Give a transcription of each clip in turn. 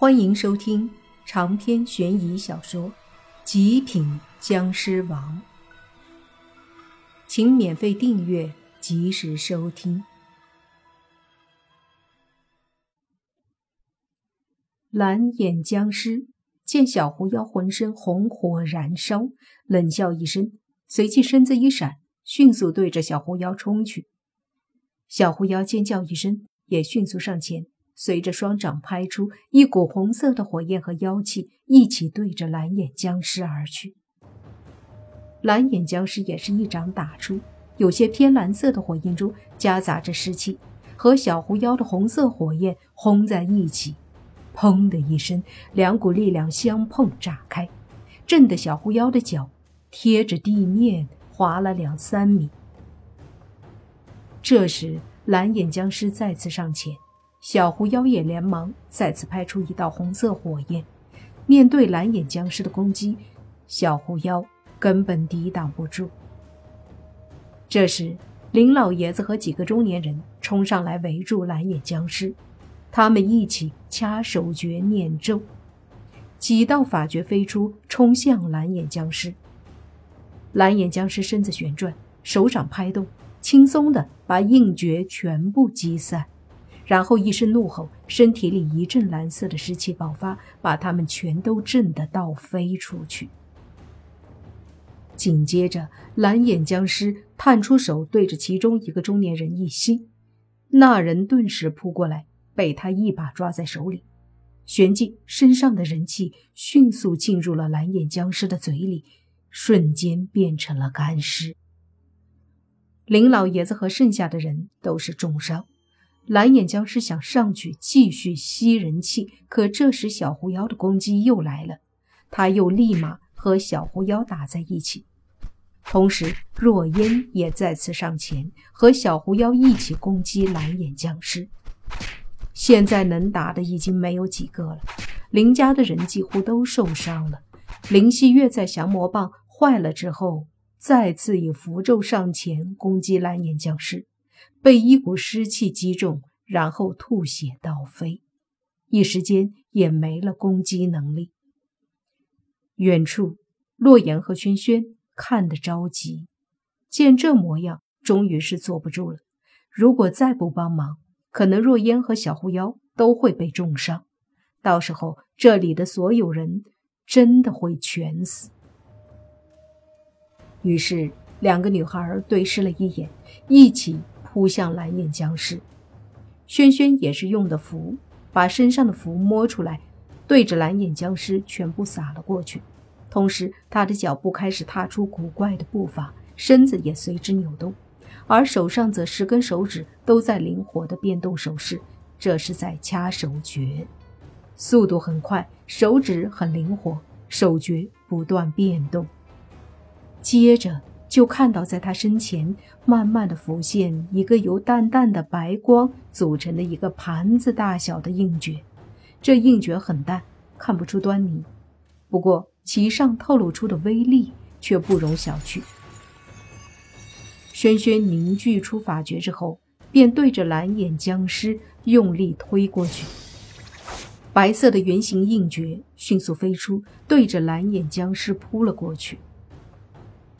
欢迎收听长篇悬疑小说《极品僵尸王》，请免费订阅，及时收听。蓝眼僵尸见小狐妖浑身红火燃烧，冷笑一声，随即身子一闪，迅速对着小狐妖冲去。小狐妖尖叫一声，也迅速上前。随着双掌拍出，一股红色的火焰和妖气一起对着蓝眼僵尸而去。蓝眼僵尸也是一掌打出，有些偏蓝色的火焰中夹杂着湿气，和小狐妖的红色火焰轰在一起，砰的一声，两股力量相碰炸开，震得小狐妖的脚贴着地面滑了两三米。这时，蓝眼僵尸再次上前。小狐妖也连忙再次拍出一道红色火焰，面对蓝眼僵尸的攻击，小狐妖根本抵挡不住。这时，林老爷子和几个中年人冲上来围住蓝眼僵尸，他们一起掐手诀念咒，几道法诀飞出，冲向蓝眼僵尸。蓝眼僵尸身子旋转，手掌拍动，轻松的把印诀全部击散。然后一声怒吼，身体里一阵蓝色的湿气爆发，把他们全都震得倒飞出去。紧接着，蓝眼僵尸探出手，对着其中一个中年人一吸，那人顿时扑过来，被他一把抓在手里，旋即身上的人气迅速进入了蓝眼僵尸的嘴里，瞬间变成了干尸。林老爷子和剩下的人都是重伤。蓝眼僵尸想上去继续吸人气，可这时小狐妖的攻击又来了，他又立马和小狐妖打在一起。同时，若烟也再次上前和小狐妖一起攻击蓝眼僵尸。现在能打的已经没有几个了，林家的人几乎都受伤了。林希月在降魔棒坏了之后，再次以符咒上前攻击蓝眼僵尸。被一股湿气击中，然后吐血倒飞，一时间也没了攻击能力。远处，洛言和轩轩看得着急，见这模样，终于是坐不住了。如果再不帮忙，可能若烟和小狐妖都会被重伤，到时候这里的所有人真的会全死。于是，两个女孩对视了一眼，一起。扑向蓝眼僵尸，轩轩也是用的符，把身上的符摸出来，对着蓝眼僵尸全部撒了过去。同时，他的脚步开始踏出古怪的步伐，身子也随之扭动，而手上则十根手指都在灵活的变动手势，这是在掐手诀，速度很快，手指很灵活，手诀不断变动。接着。就看到在他身前慢慢的浮现一个由淡淡的白光组成的一个盘子大小的硬诀，这硬诀很淡，看不出端倪，不过其上透露出的威力却不容小觑。轩轩凝聚出法诀之后，便对着蓝眼僵尸用力推过去，白色的圆形硬诀迅速飞出，对着蓝眼僵尸扑了过去。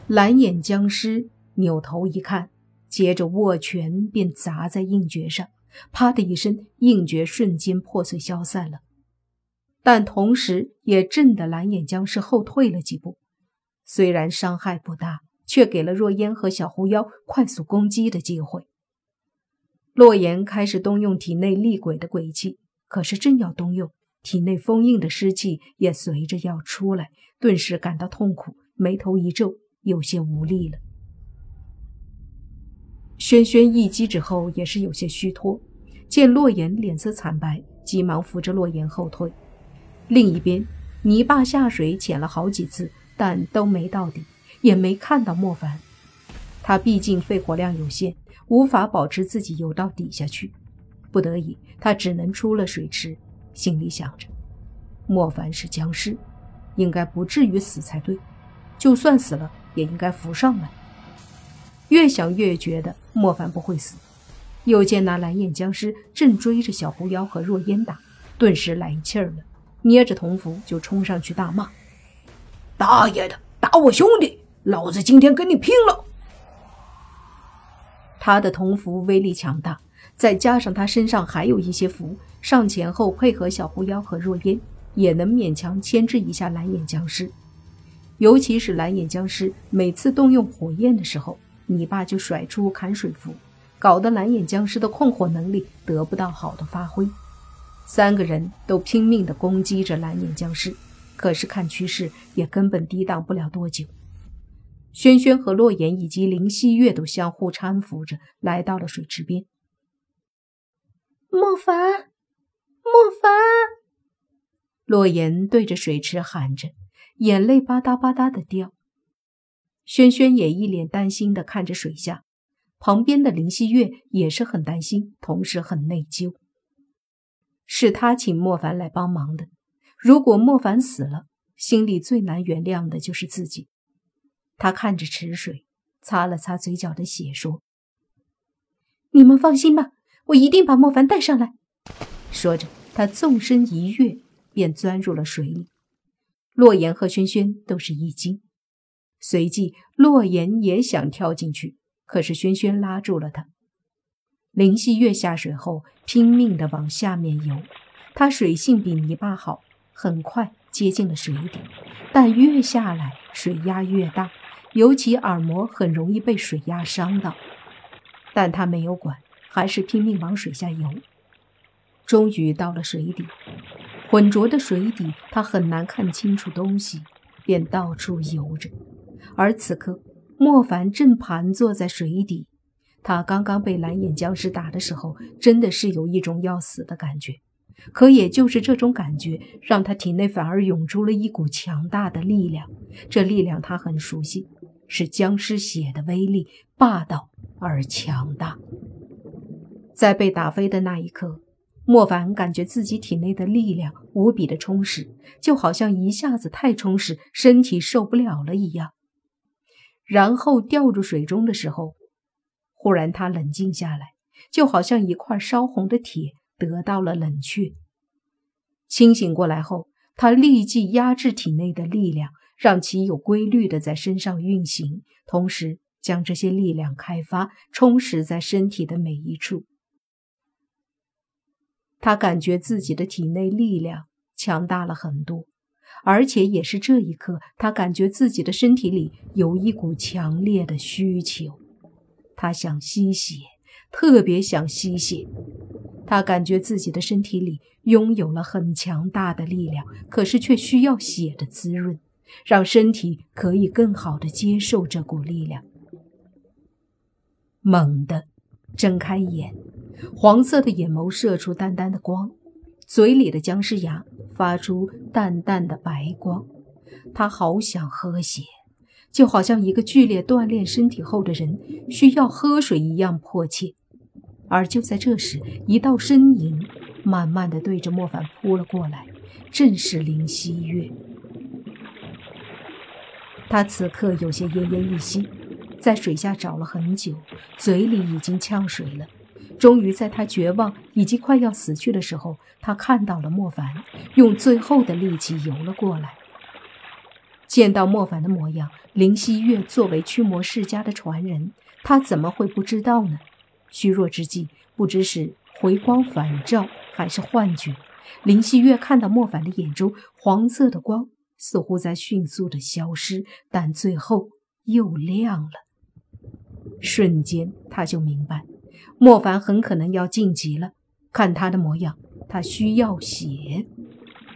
蓝眼僵尸扭头一看，接着握拳便砸在硬诀上，啪的一声，硬诀瞬间破碎消散了，但同时也震得蓝眼僵尸后退了几步。虽然伤害不大，却给了若烟和小狐妖快速攻击的机会。洛言开始动用体内厉鬼的鬼气，可是正要动用，体内封印的湿气也随着要出来，顿时感到痛苦，眉头一皱。有些无力了。轩轩一击之后也是有些虚脱，见洛言脸色惨白，急忙扶着洛言后退。另一边，泥巴下水潜了好几次，但都没到底，也没看到莫凡。他毕竟肺活量有限，无法保持自己游到底下去，不得已，他只能出了水池，心里想着：莫凡是僵尸，应该不至于死才对，就算死了。也应该浮上来。越想越觉得莫凡不会死，又见那蓝眼僵尸正追着小狐妖和若烟打，顿时来气儿了。捏着铜符就冲上去大骂：“大爷的，打我兄弟！老子今天跟你拼了！”他的铜符威力强大，再加上他身上还有一些符，上前后配合小狐妖和若烟，也能勉强牵制一下蓝眼僵尸。尤其是蓝眼僵尸每次动用火焰的时候，你爸就甩出砍水符，搞得蓝眼僵尸的控火能力得不到好的发挥。三个人都拼命地攻击着蓝眼僵尸，可是看趋势也根本抵挡不了多久。轩轩和洛言以及林希月都相互搀扶着来到了水池边。莫凡，莫凡！洛言对着水池喊着，眼泪吧嗒吧嗒的掉。轩轩也一脸担心的看着水下，旁边的林希月也是很担心，同时很内疚。是他请莫凡来帮忙的。如果莫凡死了，心里最难原谅的就是自己。他看着池水，擦了擦嘴角的血，说：“你们放心吧，我一定把莫凡带上来。”说着，他纵身一跃，便钻入了水里。洛言和轩轩都是一惊，随即洛言也想跳进去，可是轩轩拉住了他。林希月下水后，拼命地往下面游。他水性比泥巴好，很快接近了水底。但越下来，水压越大，尤其耳膜很容易被水压伤到。但他没有管，还是拼命往水下游。终于到了水底，浑浊的水底，他很难看清楚东西，便到处游着。而此刻，莫凡正盘坐在水底。他刚刚被蓝眼僵尸打的时候，真的是有一种要死的感觉。可也就是这种感觉，让他体内反而涌出了一股强大的力量。这力量他很熟悉，是僵尸血的威力，霸道而强大。在被打飞的那一刻，莫凡感觉自己体内的力量无比的充实，就好像一下子太充实，身体受不了了一样。然后掉入水中的时候。忽然，他冷静下来，就好像一块烧红的铁得到了冷却。清醒过来后，他立即压制体内的力量，让其有规律的在身上运行，同时将这些力量开发、充实在身体的每一处。他感觉自己的体内力量强大了很多，而且也是这一刻，他感觉自己的身体里有一股强烈的需求。他想吸血，特别想吸血。他感觉自己的身体里拥有了很强大的力量，可是却需要血的滋润，让身体可以更好的接受这股力量。猛地睁开眼，黄色的眼眸射出淡淡的光，嘴里的僵尸牙发出淡淡的白光。他好想喝血。就好像一个剧烈锻炼身体后的人需要喝水一样迫切。而就在这时，一道身影慢慢的对着莫凡扑了过来，正是林希月。他此刻有些奄奄一息，在水下找了很久，嘴里已经呛水了。终于在他绝望以及快要死去的时候，他看到了莫凡，用最后的力气游了过来。见到莫凡的模样，林希月作为驱魔世家的传人，他怎么会不知道呢？虚弱之际，不知是回光返照还是幻觉，林希月看到莫凡的眼中黄色的光似乎在迅速的消失，但最后又亮了。瞬间，他就明白，莫凡很可能要晋级了。看他的模样，他需要血。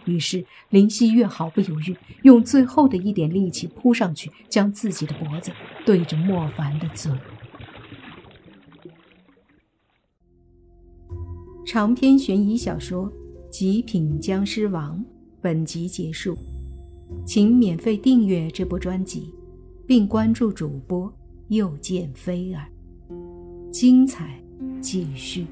于是，林希月毫不犹豫，用最后的一点力气扑上去，将自己的脖子对着莫凡的嘴。长篇悬疑小说《极品僵尸王》本集结束，请免费订阅这部专辑，并关注主播又见菲儿，精彩继续。